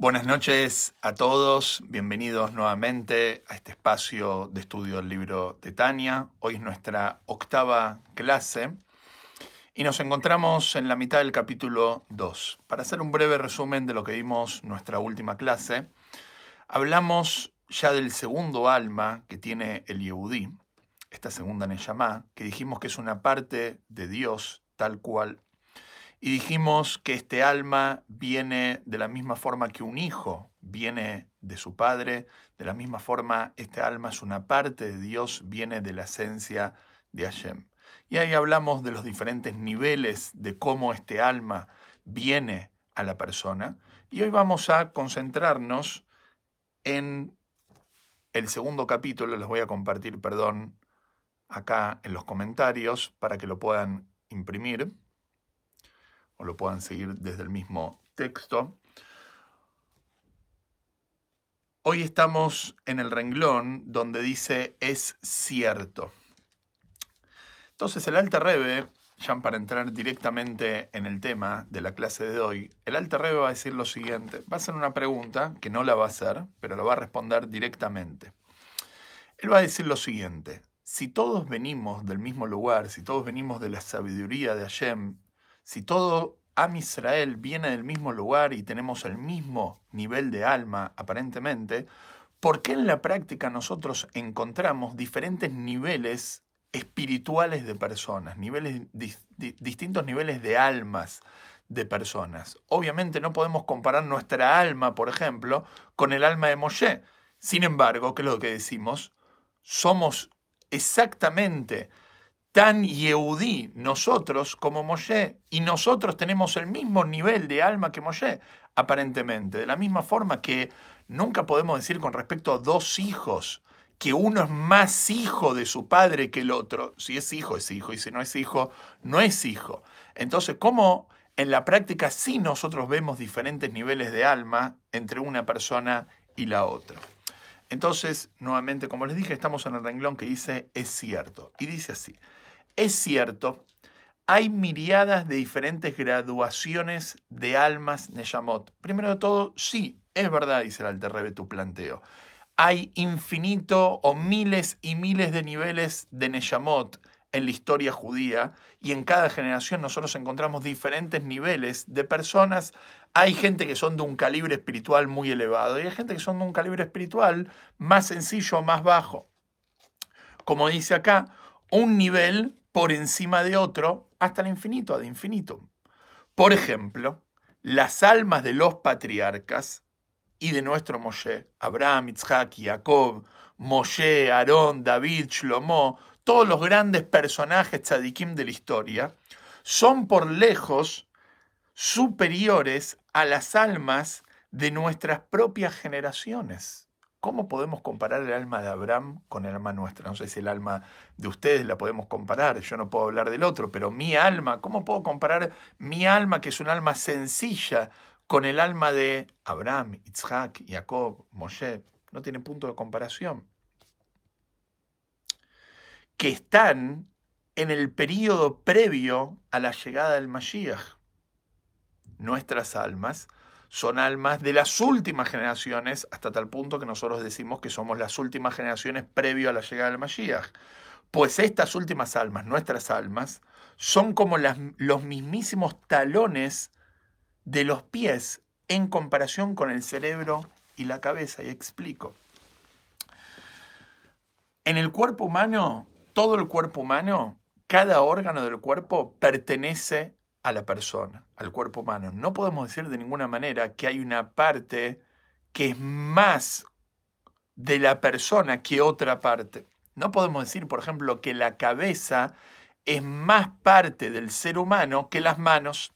Buenas noches a todos, bienvenidos nuevamente a este espacio de estudio del libro de Tania. Hoy es nuestra octava clase y nos encontramos en la mitad del capítulo 2. Para hacer un breve resumen de lo que vimos nuestra última clase, hablamos ya del segundo alma que tiene el Yehudí, esta segunda Neyamá, que dijimos que es una parte de Dios tal cual y dijimos que este alma viene de la misma forma que un hijo viene de su padre, de la misma forma este alma es una parte de Dios, viene de la esencia de Hashem. Y ahí hablamos de los diferentes niveles de cómo este alma viene a la persona. Y hoy vamos a concentrarnos en el segundo capítulo, les voy a compartir, perdón, acá en los comentarios para que lo puedan imprimir o lo puedan seguir desde el mismo texto. Hoy estamos en el renglón donde dice es cierto. Entonces el Alta Rebe, ya para entrar directamente en el tema de la clase de hoy, el Alta Rebe va a decir lo siguiente, va a hacer una pregunta que no la va a hacer, pero la va a responder directamente. Él va a decir lo siguiente, si todos venimos del mismo lugar, si todos venimos de la sabiduría de Hashem, si todo Am Israel viene del mismo lugar y tenemos el mismo nivel de alma, aparentemente, ¿por qué en la práctica nosotros encontramos diferentes niveles espirituales de personas, niveles, distintos niveles de almas de personas? Obviamente no podemos comparar nuestra alma, por ejemplo, con el alma de Moshe. Sin embargo, ¿qué es lo que decimos? Somos exactamente tan Yehudí nosotros como Moshe, y nosotros tenemos el mismo nivel de alma que Moshe, aparentemente. De la misma forma que nunca podemos decir con respecto a dos hijos que uno es más hijo de su padre que el otro. Si es hijo, es hijo, y si no es hijo, no es hijo. Entonces, ¿cómo en la práctica sí nosotros vemos diferentes niveles de alma entre una persona y la otra? Entonces, nuevamente, como les dije, estamos en el renglón que dice es cierto. Y dice así, es cierto, hay miriadas de diferentes graduaciones de almas Neyamot. Primero de todo, sí, es verdad, dice el Alterrebe, tu planteo. Hay infinito o miles y miles de niveles de Neyamot en la historia judía y en cada generación nosotros encontramos diferentes niveles de personas. Hay gente que son de un calibre espiritual muy elevado y hay gente que son de un calibre espiritual más sencillo más bajo. Como dice acá, un nivel por encima de otro hasta el infinito, ad infinito. Por ejemplo, las almas de los patriarcas y de nuestro Moshe, Abraham, Isaac, Jacob, Moshe, Aarón, David, Shlomo, todos los grandes personajes tzadikim de la historia, son por lejos superiores a las almas de nuestras propias generaciones. ¿Cómo podemos comparar el alma de Abraham con el alma nuestra? No sé si el alma de ustedes la podemos comparar, yo no puedo hablar del otro, pero mi alma, ¿cómo puedo comparar mi alma, que es un alma sencilla, con el alma de Abraham, Isaac, Jacob, Moshe? No tiene punto de comparación. Que están en el periodo previo a la llegada del Mashiach. Nuestras almas son almas de las últimas generaciones, hasta tal punto que nosotros decimos que somos las últimas generaciones previo a la llegada del Mashiach. Pues estas últimas almas, nuestras almas, son como los mismísimos talones de los pies en comparación con el cerebro y la cabeza. Y explico. En el cuerpo humano, todo el cuerpo humano, cada órgano del cuerpo pertenece a la persona, al cuerpo humano. No podemos decir de ninguna manera que hay una parte que es más de la persona que otra parte. No podemos decir, por ejemplo, que la cabeza es más parte del ser humano que las manos.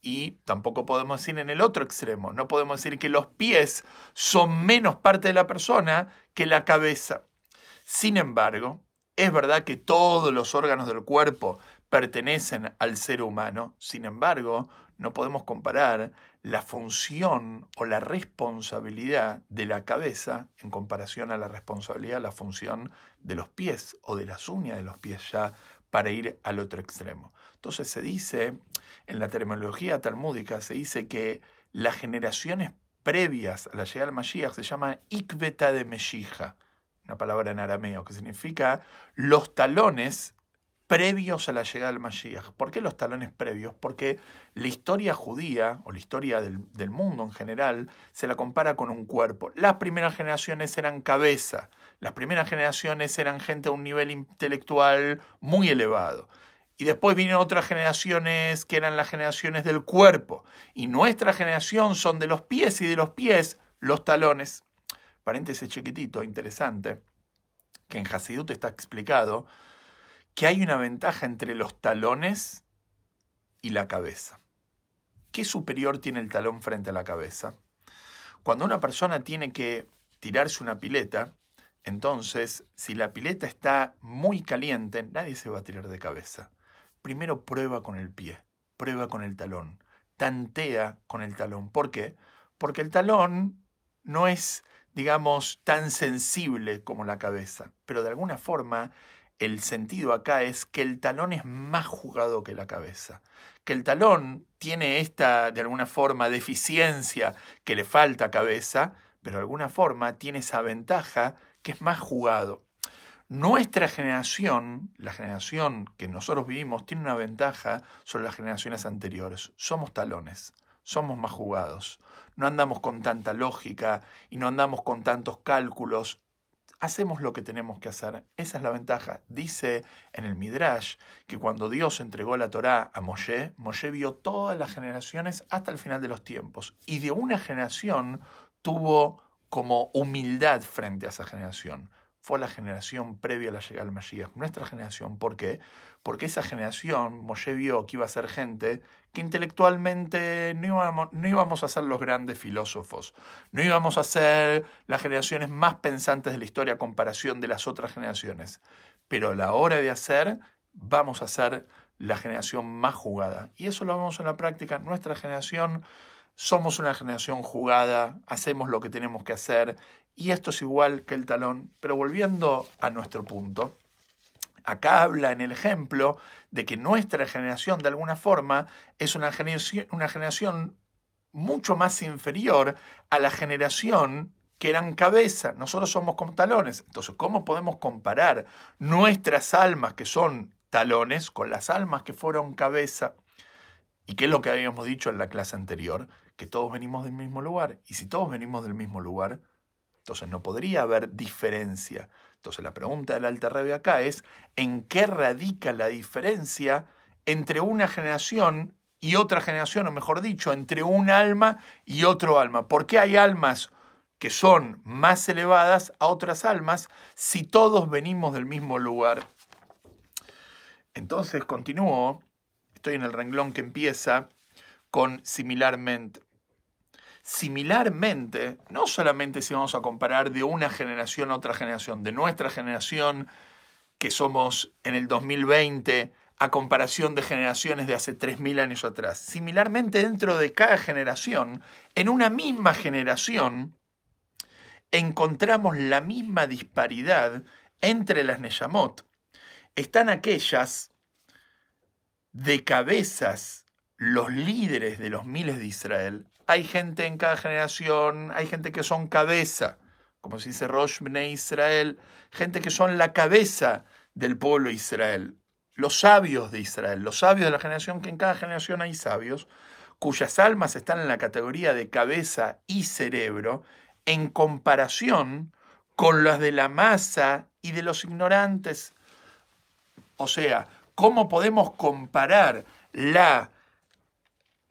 Y tampoco podemos decir en el otro extremo, no podemos decir que los pies son menos parte de la persona que la cabeza. Sin embargo, es verdad que todos los órganos del cuerpo pertenecen al ser humano, sin embargo, no podemos comparar la función o la responsabilidad de la cabeza en comparación a la responsabilidad, la función de los pies o de las uñas de los pies ya para ir al otro extremo. Entonces se dice, en la terminología talmúdica, se dice que las generaciones previas a la llegada del Mashiach se llama Ikveta de Meshija, una palabra en arameo que significa los talones previos a la llegada del Mashiach. ¿Por qué los talones previos? Porque la historia judía o la historia del, mundo en general se la compara con un cuerpo. Las primeras generaciones eran cabeza, las primeras generaciones eran gente a un nivel intelectual muy elevado. Y después vienen otras generaciones que eran las generaciones del cuerpo. Y nuestra generación son de los pies y de los pies los talones. Paréntesis chiquitito, interesante, que en Hasidut está explicado que hay una ventaja entre los talones y la cabeza. ¿Qué superior tiene el talón frente a la cabeza? Cuando una persona tiene que tirarse una pileta, entonces, si la pileta está muy caliente, nadie se va a tirar de cabeza. Primero prueba con el pie, prueba con el talón, tantea con el talón. ¿Por qué? Porque el talón no es, digamos, tan sensible como la cabeza, pero de alguna forma el sentido acá es que el talón es más jugado que la cabeza, que el talón tiene esta, de alguna forma, deficiencia que le falta cabeza, pero de alguna forma tiene esa ventaja que es más jugado. Nuestra generación, la generación que nosotros vivimos, tiene una ventaja sobre las generaciones anteriores. Somos talones, somos más jugados. No andamos con tanta lógica y no andamos con tantos cálculos. Hacemos lo que tenemos que hacer. Esa es la ventaja. Dice en el Midrash que cuando Dios entregó la Torá a Moshe, Moshe vio todas las generaciones hasta el final de los tiempos. Y de una generación tuvo como humildad frente a esa generación fue la generación previa a la llegada del Mashiach, nuestra generación. ¿Por qué? Porque esa generación, Moshe vio que iba a ser gente que intelectualmente no íbamos, no íbamos a ser los grandes filósofos, no íbamos a ser las generaciones más pensantes de la historia a comparación de las otras generaciones, pero a la hora de hacer, vamos a ser la generación más jugada. Y eso lo vemos en la práctica. Nuestra generación somos una generación jugada, hacemos lo que tenemos que hacer y esto es igual que el talón. Pero volviendo a nuestro punto, acá habla en el ejemplo de que nuestra generación de alguna forma es una generación, una generación mucho más inferior a la generación que eran cabeza. Nosotros somos como talones. Entonces, ¿cómo podemos comparar nuestras almas que son talones con las almas que fueron cabeza? ¿Y qué es lo que habíamos dicho en la clase anterior? que todos venimos del mismo lugar. Y si todos venimos del mismo lugar, entonces no podría haber diferencia. Entonces la pregunta del Alta Rebe acá es, ¿en qué radica la diferencia entre una generación y otra generación, o mejor dicho, entre un alma y otro alma? ¿Por qué hay almas que son más elevadas a otras almas si todos venimos del mismo lugar? Entonces continúo, estoy en el renglón que empieza con similarmente. Similarmente, no solamente si vamos a comparar de una generación a otra generación, de nuestra generación, que somos en el 2020, a comparación de generaciones de hace 3.000 años atrás. Similarmente, dentro de cada generación, en una misma generación, encontramos la misma disparidad entre las Neyamot. Están aquellas de cabezas, los líderes de los miles de Israel, hay gente en cada generación, hay gente que son cabeza, como se dice Rosh Bnei Israel, gente que son la cabeza del pueblo de Israel, los sabios de Israel, los sabios de la generación, que en cada generación hay sabios, cuyas almas están en la categoría de cabeza y cerebro, en comparación con las de la masa y de los ignorantes. O sea, ¿cómo podemos comparar la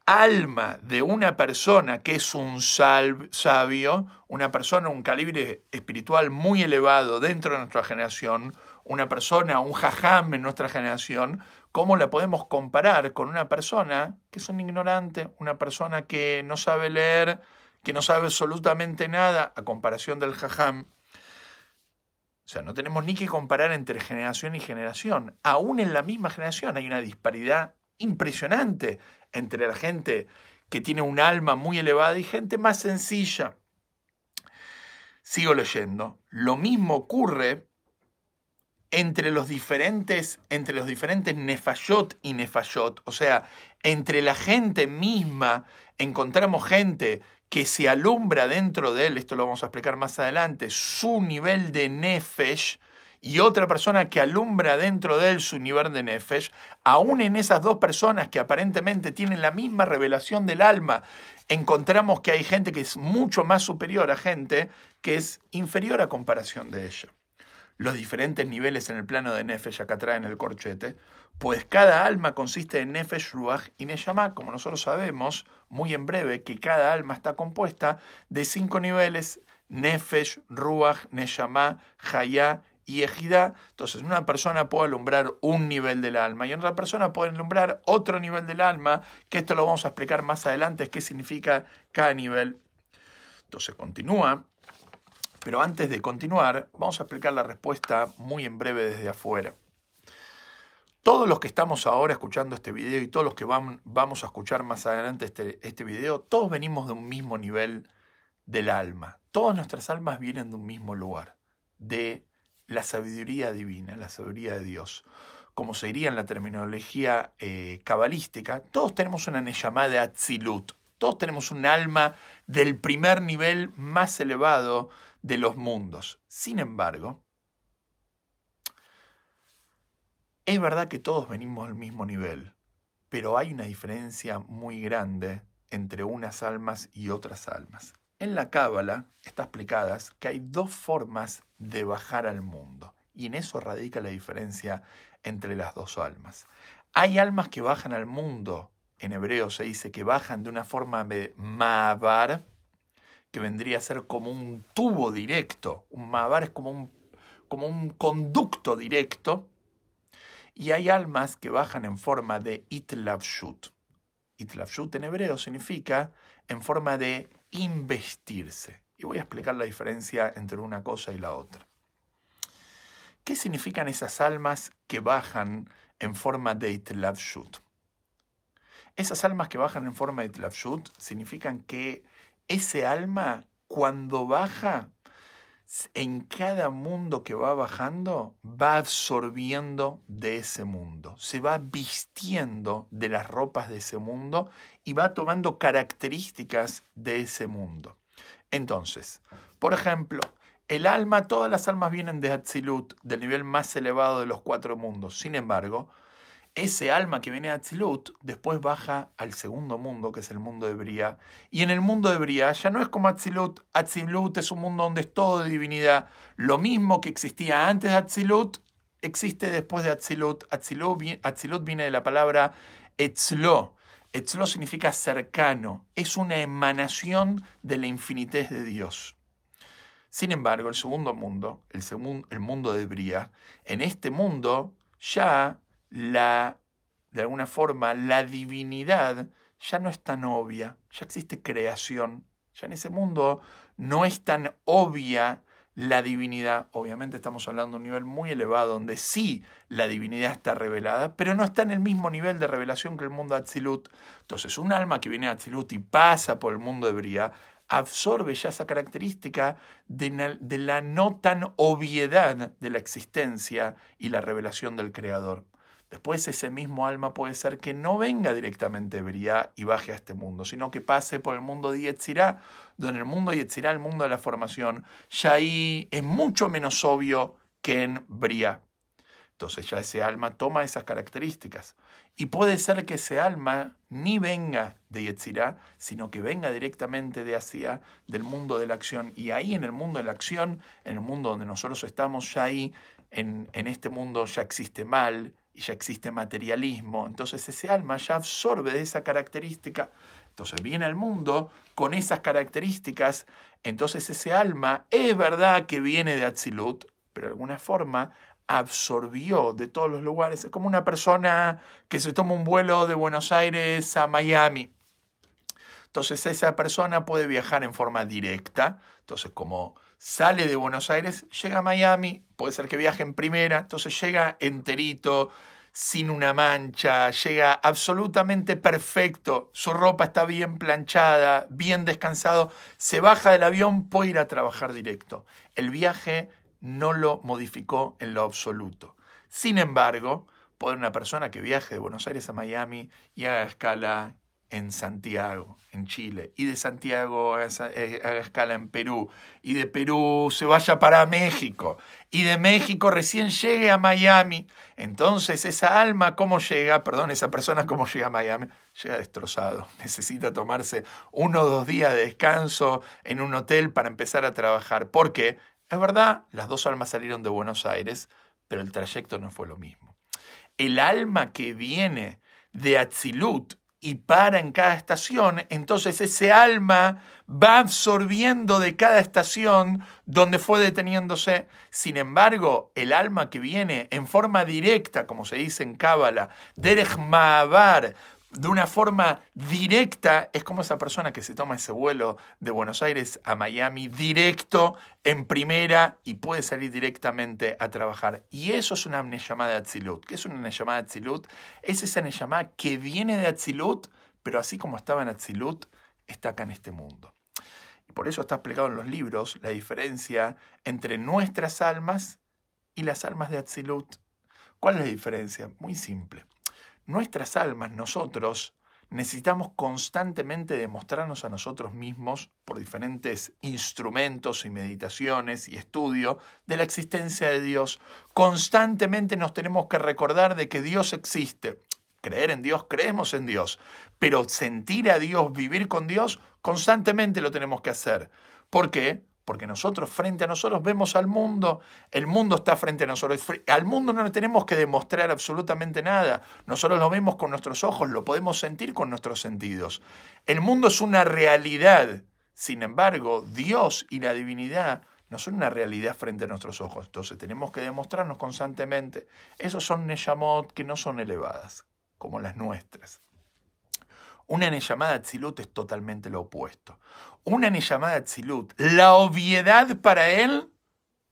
alma de una persona que es un sabio, una persona, un calibre espiritual muy elevado dentro de nuestra generación, una persona, un jajam en nuestra generación, ¿cómo la podemos comparar con una persona que es un ignorante, una persona que no sabe leer, que no sabe absolutamente nada a comparación del jajam? O sea, no tenemos ni que comparar entre generación y generación. Aún en la misma generación hay una disparidad impresionante entre la gente que tiene un alma muy elevada y gente más sencilla. Sigo leyendo. Lo mismo ocurre entre los diferentes, entre los diferentes nefayot y nefayot, o sea, entre la gente misma encontramos gente que se alumbra dentro de él, esto lo vamos a explicar más adelante, su nivel de nefesh, y otra persona que alumbra dentro de él su nivel de nefesh, aún en esas dos personas que aparentemente tienen la misma revelación del alma, encontramos que hay gente que es mucho más superior a gente que es inferior a comparación de ella. Los diferentes niveles en el plano de nefesh acá traen el corchete, pues cada alma consiste en nefesh, ruach y neshama, como nosotros sabemos muy en breve que cada alma está compuesta de cinco niveles, nefesh, ruach, neshama, hayá y ejidá. Entonces, una persona puede alumbrar un nivel del alma y otra persona puede alumbrar otro nivel del alma, que esto lo vamos a explicar más adelante, qué significa cada nivel. Entonces, continúa. Pero antes de continuar, vamos a explicar la respuesta muy en breve desde afuera. Todos los que estamos ahora escuchando este video y todos los que vamos a escuchar más adelante este, este video, todos venimos de un mismo nivel del alma. Todas nuestras almas vienen de un mismo lugar, de la sabiduría divina, la sabiduría de Dios. Como se diría en la terminología eh, cabalística, todos tenemos una Neyamá de todos tenemos un alma del primer nivel más elevado de los mundos. Sin embargo, es verdad que todos venimos al mismo nivel, pero hay una diferencia muy grande entre unas almas y otras almas. En la Cábala está explicada que hay dos formas de bajar al mundo, y en eso radica la diferencia entre las dos almas. Hay almas que bajan al mundo, en hebreo se dice que bajan de una forma de mabar, que vendría a ser como un tubo directo. Un mabar es como un, como un conducto directo. Y hay almas que bajan en forma de itlavshut. Itlavshut en hebreo significa en forma de investirse. Y voy a explicar la diferencia entre una cosa y la otra. ¿Qué significan esas almas que bajan en forma de Itlavshut? Esas almas que bajan en forma de Itlavshut significan que ese alma, cuando baja, en cada mundo que va bajando, va absorbiendo de ese mundo, se va vistiendo de las ropas de ese mundo y va tomando características de ese mundo. Entonces, por ejemplo, el alma, todas las almas vienen de Atzilut, del nivel más elevado de los cuatro mundos. Sin embargo, ese alma que viene de Atzilut después baja al segundo mundo, que es el mundo de Bria. Y en el mundo de Bria ya no es como Atzilut. Atzilut es un mundo donde es todo de divinidad. Lo mismo que existía antes de Atzilut, existe después de Atzilut. Atzilut, viene de la palabra Etzlo. Etzlo significa cercano. Es una emanación de la infinitez de Dios. Sin embargo, el segundo mundo, el, el mundo de Bria, en este mundo ya la, de alguna forma, la divinidad ya no es tan obvia, ya existe creación, ya en ese mundo no es tan obvia la divinidad. Obviamente estamos hablando de un nivel muy elevado donde sí la divinidad está revelada, pero no está en el mismo nivel de revelación que el mundo Atzilut. Entonces, un alma que viene de Atzilut y pasa por el mundo de Bria, absorbe ya esa característica de la no tan obviedad de la existencia y la revelación del Creador. Después ese mismo alma puede ser que no venga directamente de Briá y baje a este mundo, sino que pase por el mundo de Yetzirah, donde el mundo de Yetzirah, el mundo de la formación, ya ahí es mucho menos obvio que en Briá. Entonces ya ese alma toma esas características. Y puede ser que ese alma ni venga de Yetzirah, sino que venga directamente de Asia, del mundo de la acción. Y ahí en el mundo de la acción, en el mundo donde nosotros estamos, ya ahí en, en este mundo ya existe mal, y ya existe materialismo, entonces ese alma ya absorbe de esa característica, entonces viene al mundo con esas características, entonces ese alma es verdad que viene de Atzilut, pero de alguna forma absorbió de todos los lugares, es como una persona que se toma un vuelo de Buenos Aires a Miami. Entonces esa persona puede viajar en forma directa, entonces como sale de Buenos Aires, llega a Miami, puede ser que viaje en primera, entonces llega enterito, sin una mancha, llega absolutamente perfecto, su ropa está bien planchada, bien descansado, se baja del avión, puede ir a trabajar directo. El viaje no lo modificó en lo absoluto. Sin embargo, puede una persona que viaje de Buenos Aires a Miami y haga escala en Santiago, en Chile, y de Santiago haga, escala en Perú, y de Perú se vaya para México, y de México recién llegue a Miami, entonces esa alma, ¿cómo llega? Perdón, esa persona, ¿cómo llega a Miami? Llega destrozado, necesita tomarse uno o dos días de descanso en un hotel para empezar a trabajar. ¿Por qué? Es verdad, las dos almas salieron de Buenos Aires, pero el trayecto no fue lo mismo. El alma que viene de Atzilut y para en cada estación, entonces ese alma va absorbiendo de cada estación donde fue deteniéndose. Sin embargo, el alma que viene en forma directa, como se dice en Cábala, Derech Ma'abar, de una forma directa, es como esa persona que se toma ese vuelo de Buenos Aires a Miami directo en primera y puede salir directamente a trabajar. Y eso es una llamada de Atzilut. ¿Qué es una llamada de Atzilut? Es esa llamada que viene de Atzilut, pero así como estaba en Atzilut, está acá en este mundo. Y por eso está explicado en los libros la diferencia entre nuestras almas y las almas de Atzilut. ¿Cuál es la diferencia? Muy simple nuestras almas, nosotros, necesitamos constantemente demostrarnos a nosotros mismos por diferentes instrumentos y meditaciones y estudio de la existencia de Dios. Constantemente nos tenemos que recordar de que Dios existe. Creer en Dios, creemos en Dios, pero sentir a Dios, vivir con Dios, constantemente lo tenemos que hacer. ¿Por qué? Porque nosotros frente a nosotros vemos al mundo, el mundo está frente a nosotros, al mundo no le tenemos que demostrar absolutamente nada, nosotros lo vemos con nuestros ojos, lo podemos sentir con nuestros sentidos. El mundo es una realidad, sin embargo, Dios y la divinidad no son una realidad frente a nuestros ojos, entonces tenemos que demostrarnos constantemente. Esos son Neyamot que no son elevadas, como las nuestras. Una Neyamada Atzilut es totalmente lo opuesto. Una Neyamada Atzilut, la obviedad para él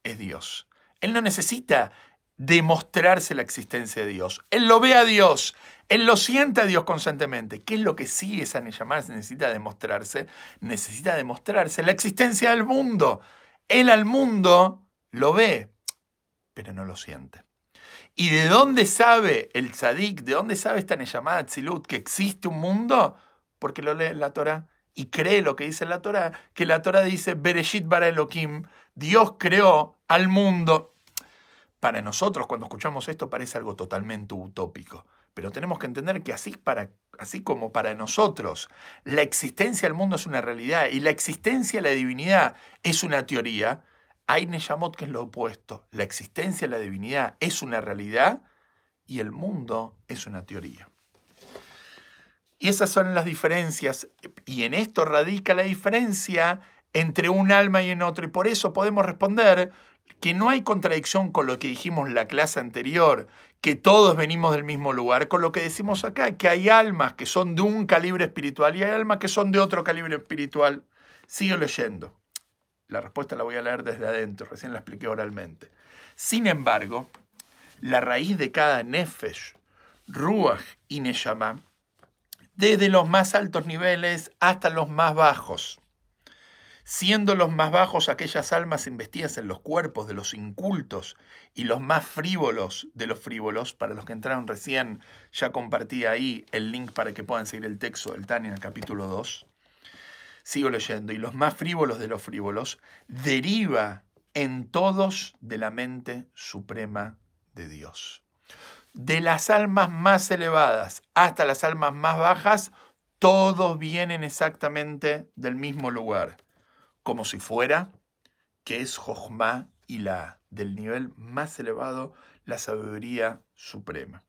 es Dios. Él no necesita demostrarse la existencia de Dios. Él lo ve a Dios. Él lo siente a Dios constantemente. ¿Qué es lo que sí esa Neyamada necesita demostrarse? Necesita demostrarse la existencia del mundo. Él al mundo lo ve, pero no lo siente. ¿Y de dónde sabe el tzadik, de dónde sabe esta llamada Tzilut que existe un mundo? Porque lo lee en la Torah y cree lo que dice la Torah, que la Torah dice Bereshit bara Elohim, Dios creó al mundo. Para nosotros, cuando escuchamos esto, parece algo totalmente utópico. Pero tenemos que entender que así, para, así como para nosotros la existencia del mundo es una realidad y la existencia de la divinidad es una teoría, hay Neyamot que es lo opuesto. La existencia, la divinidad es una realidad y el mundo es una teoría. Y esas son las diferencias. Y en esto radica la diferencia entre un alma y en otro. Y por eso podemos responder que no hay contradicción con lo que dijimos en la clase anterior, que todos venimos del mismo lugar, con lo que decimos acá, que hay almas que son de un calibre espiritual y hay almas que son de otro calibre espiritual. Sigo leyendo. La respuesta la voy a leer desde adentro, recién la expliqué oralmente. Sin embargo, la raíz de cada nefesh, ruach y neshama, desde los más altos niveles hasta los más bajos, siendo los más bajos aquellas almas investidas en los cuerpos de los incultos y los más frívolos de los frívolos, para los que entraron recién, ya compartí ahí el link para que puedan seguir el texto del Tani en el capítulo 2, sigo leyendo, y los más frívolos de los frívolos, deriva en todos de la mente suprema de Dios. De las almas más elevadas hasta las almas más bajas, todos vienen exactamente del mismo lugar, como si fuera que es Jochma y la del nivel más elevado, la sabiduría suprema.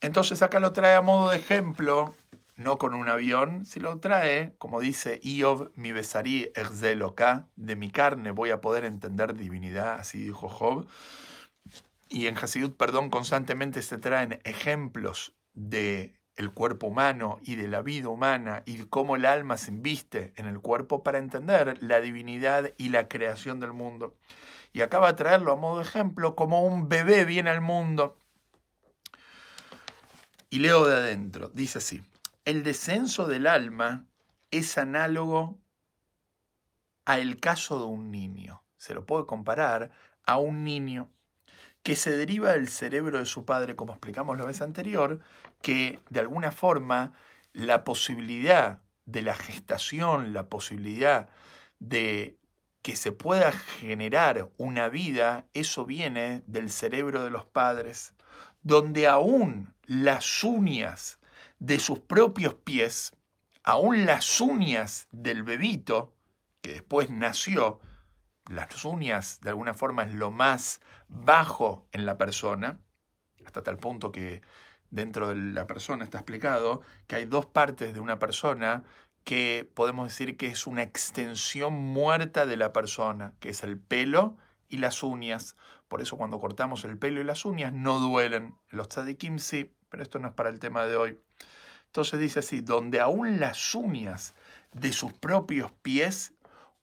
Entonces acá lo trae a modo de ejemplo no con un avión, si lo trae, como dice Iob, mi besarí exzeloka, de mi carne voy a poder entender divinidad, así dijo Job. Y en Hasidut, perdón, constantemente se traen ejemplos de el cuerpo humano y de la vida humana y cómo el alma se inviste en el cuerpo para entender la divinidad y la creación del mundo. Y acaba de traerlo a modo de ejemplo como un bebé viene al mundo. Y leo de adentro, dice así el descenso del alma es análogo al caso de un niño. Se lo puede comparar a un niño que se deriva del cerebro de su padre, como explicamos la vez anterior, que de alguna forma la posibilidad de la gestación, la posibilidad de que se pueda generar una vida, eso viene del cerebro de los padres, donde aún las uñas de sus propios pies, aún las uñas del bebito, que después nació, las uñas de alguna forma es lo más bajo en la persona, hasta tal punto que dentro de la persona está explicado que hay dos partes de una persona que podemos decir que es una extensión muerta de la persona, que es el pelo y las uñas. Por eso cuando cortamos el pelo y las uñas no duelen. Los tzadikim sí, pero esto no es para el tema de hoy. Entonces dice así, donde aún las uñas de sus propios pies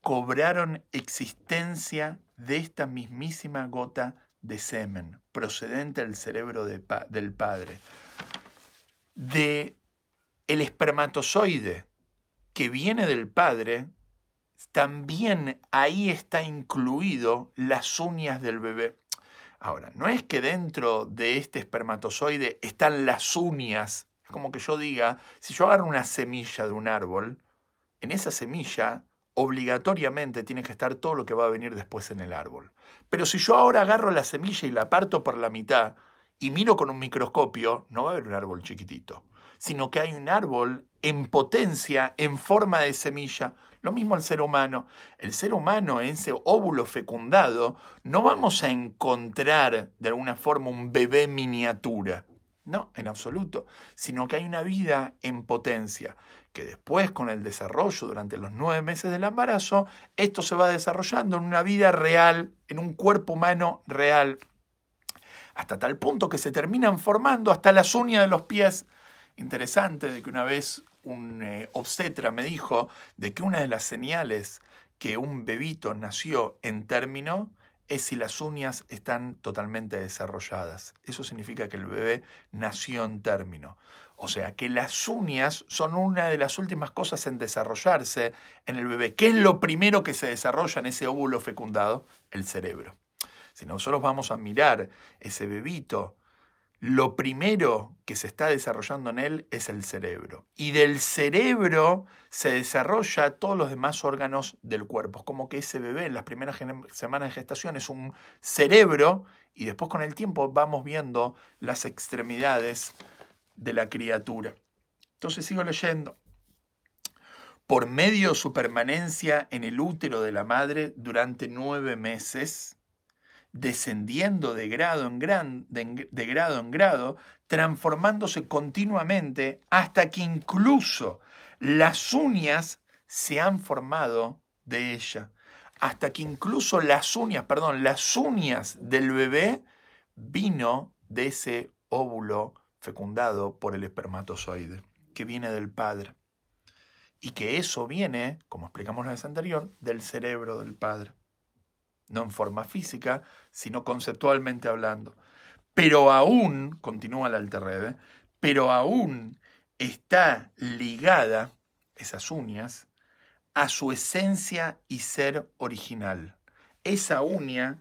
cobraron existencia de esta mismísima gota de semen procedente del cerebro del padre. De el espermatozoide que viene del padre, también ahí está incluido las uñas del bebé. Ahora, no es que dentro de este espermatozoide están las uñas. Es como que yo diga, si yo agarro una semilla de un árbol, en esa semilla obligatoriamente tiene que estar todo lo que va a venir después en el árbol. Pero si yo ahora agarro la semilla y la parto por la mitad y miro con un microscopio, no va a haber un árbol chiquitito, sino que hay un árbol en potencia, en forma de semilla. Lo mismo el ser humano. El ser humano, en ese óvulo fecundado, no vamos a encontrar de alguna forma un bebé miniatura. No, en absoluto. Sino que hay una vida en potencia, que después con el desarrollo durante los nueve meses del embarazo, esto se va desarrollando en una vida real, en un cuerpo humano real, hasta tal punto que se terminan formando hasta las uñas de los pies. Interesante de que una vez un eh, obstetra me dijo de que una de las señales que un bebito nació en término es si las uñas están totalmente desarrolladas. Eso significa que el bebé nació en término. O sea, que las uñas son una de las últimas cosas en desarrollarse en el bebé. ¿Qué es lo primero que se desarrolla en ese óvulo fecundado? El cerebro. Si nosotros vamos a mirar ese bebito lo primero que se está desarrollando en él es el cerebro. Y del cerebro se desarrolla todos los demás órganos del cuerpo. Es como que ese bebé en las primeras semanas de gestación es un cerebro y después con el tiempo vamos viendo las extremidades de la criatura. Entonces sigo leyendo. Por medio de su permanencia en el útero de la madre durante nueve meses, descendiendo de grado en, de grado, en grado, transformándose continuamente hasta que incluso las uñas se han formado de ella. Hasta que incluso las uñas, perdón, las uñas del bebé vino de ese óvulo fecundado por el espermatozoide, que viene del padre. Y que eso viene, como explicamos la vez anterior, del cerebro del padre no en forma física, sino conceptualmente hablando. Pero aún, continúa la Alterrebe, pero aún está ligada, esas uñas, a su esencia y ser original. Esa uña,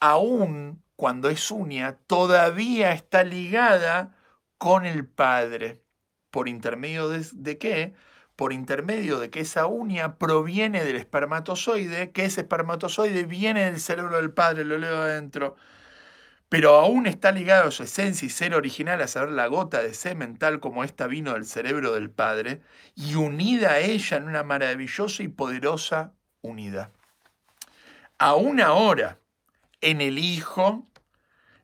aún cuando es uña, todavía está ligada con el Padre. ¿Por intermedio de, de qué? por intermedio de que esa uña proviene del espermatozoide, que ese espermatozoide viene del cerebro del padre, lo leo adentro, pero aún está ligado a su esencia y ser original, a saber la gota de semen tal como esta vino del cerebro del padre, y unida a ella en una maravillosa y poderosa unidad. Aún ahora, en el Hijo,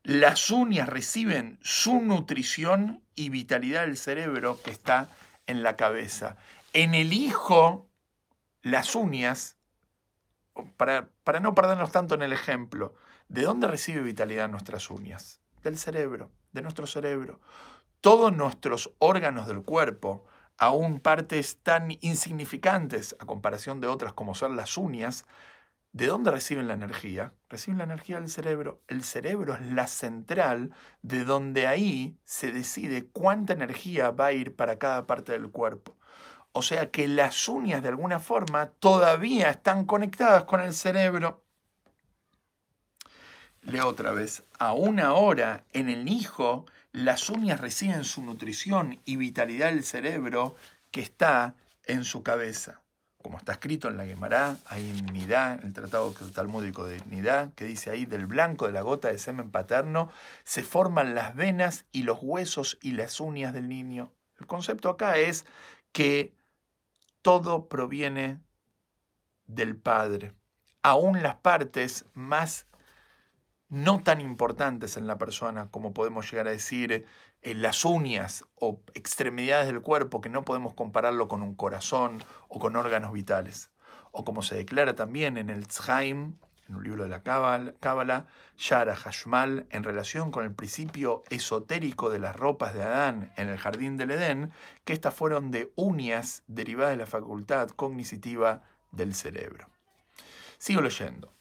las uñas reciben su nutrición y vitalidad del cerebro que está en la cabeza. En el hijo, las uñas, para, para no perdernos tanto en el ejemplo, ¿de dónde recibe vitalidad nuestras uñas? Del cerebro, de nuestro cerebro. Todos nuestros órganos del cuerpo, aún partes tan insignificantes a comparación de otras como son las uñas, ¿de dónde reciben la energía? Reciben la energía del cerebro. El cerebro es la central de donde ahí se decide cuánta energía va a ir para cada parte del cuerpo. O sea que las uñas de alguna forma todavía están conectadas con el cerebro. Leo otra vez, aún ahora en el hijo las uñas reciben su nutrición y vitalidad del cerebro que está en su cabeza. Como está escrito en la Gemara, hay Nidá, el tratado talmúdico de Nidá, que dice ahí, del blanco de la gota de semen paterno se forman las venas y los huesos y las uñas del niño. El concepto acá es que todo proviene del Padre. Aún las partes más no tan importantes en la persona, como podemos llegar a decir eh, las uñas o extremidades del cuerpo, que no podemos compararlo con un corazón o con órganos vitales. O como se declara también en el Tzhaim, en un libro de la Cábala, Yara Hashmal, en relación con el principio esotérico de las ropas de Adán en el jardín del Edén, que estas fueron de uñas derivadas de la facultad cognitiva del cerebro. Sigo leyendo.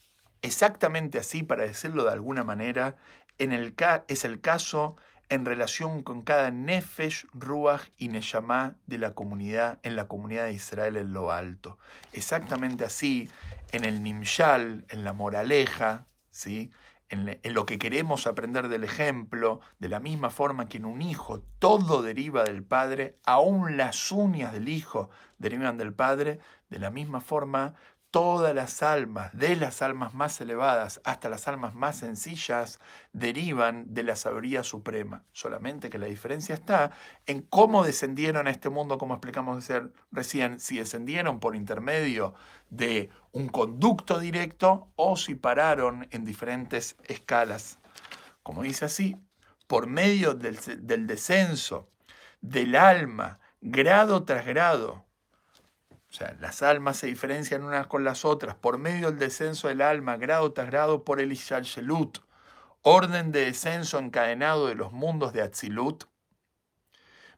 Exactamente así, para decirlo de alguna manera, es el caso en relación con cada Nefesh, Ruach y Neshama de la comunidad, en la comunidad de Israel en lo alto. Exactamente así, en el Nimshal, en la moraleja, ¿sí? En, en, lo que queremos aprender del ejemplo, de la misma forma que en un hijo todo deriva del padre, aún las uñas del hijo derivan del padre, de la misma forma todas las almas, de las almas más elevadas hasta las almas más sencillas, derivan de la sabiduría suprema. Solamente que la diferencia está en cómo descendieron a este mundo, como explicamos recién, si descendieron por intermedio de un conducto directo o si pararon en diferentes escalas. Como dice así, por medio del, del descenso del alma, grado tras grado, o sea, las almas se diferencian unas con las otras por medio del descenso del alma, grado tras grado, por el Ishalshelut, orden de descenso encadenado de los mundos de Atzilut,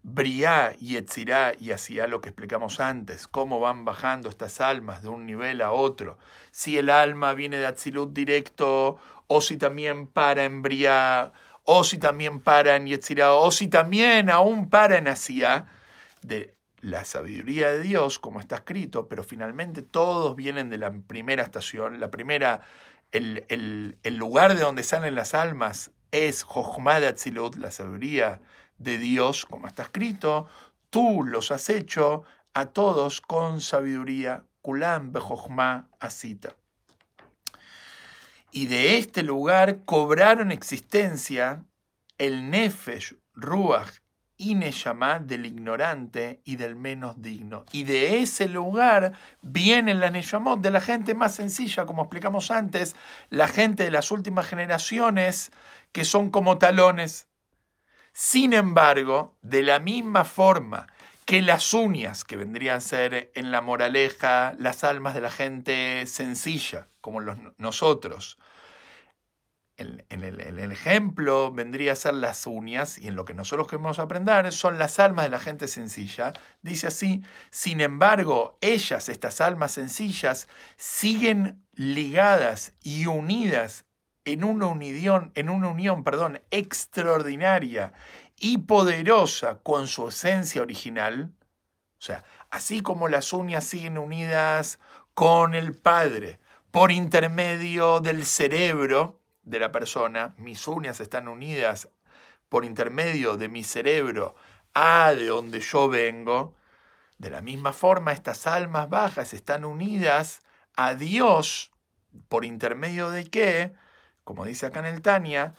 Briá y Etzirá, y hacia lo que explicamos antes, cómo van bajando estas almas de un nivel a otro. Si el alma viene de Atzilut directo, o si también para en Briá, o si también para en Yetzirá, o si también aún para en Asiá, de la sabiduría de Dios, como está escrito, pero finalmente todos vienen de la primera estación, la primera, el, lugar de donde salen las almas es Jochmad Atzilut, la sabiduría de Dios, como está escrito, tú los has hecho a todos con sabiduría, Kulam Bejochma Asita. Y de este lugar cobraron existencia el Nefesh, Ruach Ineyamá del ignorante y del menos digno. Y de ese lugar vienen las Neyamot de la gente más sencilla, como explicamos antes, la gente de las últimas generaciones que son como talones. Sin embargo, de la misma forma que las uñas, que vendrían a ser en la moraleja las almas de la gente sencilla, como nosotros, en, el, ejemplo vendría a ser las uñas, y en lo que nosotros queremos aprender son las almas de la gente sencilla. Dice así, sin embargo, ellas, estas almas sencillas, siguen ligadas y unidas en una unión, en una unión perdón, extraordinaria y poderosa con su esencia original. O sea, así como las uñas siguen unidas con el Padre por intermedio del cerebro, de la persona, mis uñas están unidas por intermedio de mi cerebro a de donde yo vengo, de la misma forma estas almas bajas están unidas a Dios por intermedio de qué, como dice acá en el Tania,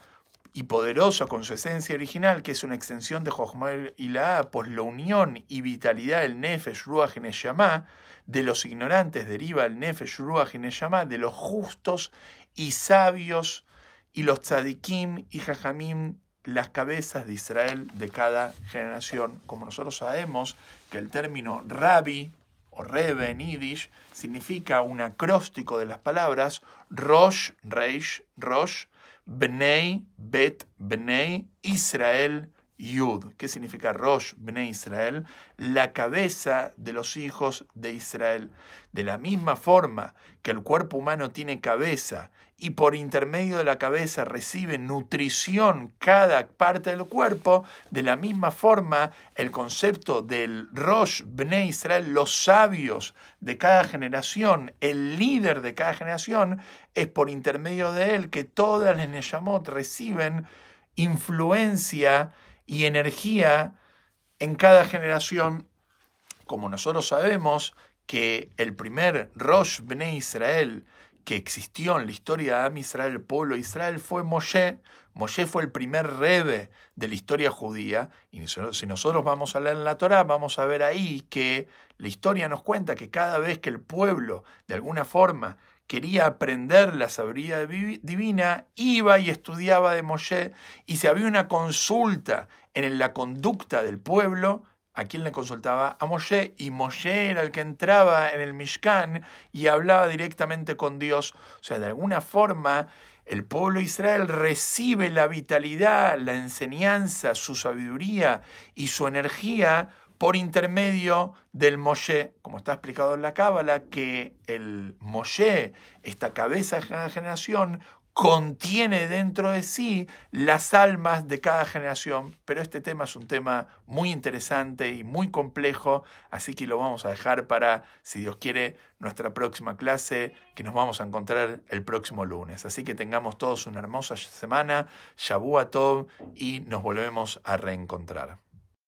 y poderoso con su esencia original, que es una extensión de Jochma y la pues la unión y vitalidad del Nefesh Ruach Neshama, de los ignorantes deriva el Nefesh Ruach Neshama, de los justos y sabios y los tzadikim y jajamim, las cabezas de Israel de cada generación. Como nosotros sabemos que el término rabbi o rebe en yiddish significa un acróstico de las palabras Rosh, Reish, Rosh, Bnei, Bet, Bnei, Israel, Yud. ¿Qué significa Rosh, Bnei Israel? La cabeza de los hijos de Israel. De la misma forma que el cuerpo humano tiene cabeza y por intermedio de la cabeza recibe nutrición cada parte del cuerpo, de la misma forma el concepto del Rosh Bnei Israel, los sabios de cada generación, el líder de cada generación, es por intermedio de él que todas las Neyamot reciben influencia y energía en cada generación, como nosotros sabemos que el primer Rosh Bnei Israel que existió en la historia de Am Israel, el pueblo de Israel, fue Moshe. Moshe fue el primer rebe de la historia judía. Y si nosotros vamos a leer en la Torá, vamos a ver ahí que la historia nos cuenta que cada vez que el pueblo, de alguna forma, quería aprender la sabiduría divina, iba y estudiaba de Moshe. Y si había una consulta en la conducta del pueblo, ¿A quién le consultaba? A Moshe. Y Moshe era el que entraba en el Mishkan y hablaba directamente con Dios. O sea, de alguna forma, el pueblo de Israel recibe la vitalidad, la enseñanza, su sabiduría y su energía por intermedio del Moshe, como está explicado en la Cábala, que el Moshe, esta cabeza de generación, contiene dentro de sí las almas de cada generación, pero este tema es un tema muy interesante y muy complejo, así que lo vamos a dejar para, si Dios quiere, nuestra próxima clase, que nos vamos a encontrar el próximo lunes. Así que tengamos todos una hermosa semana, Shabu y nos volvemos a reencontrar.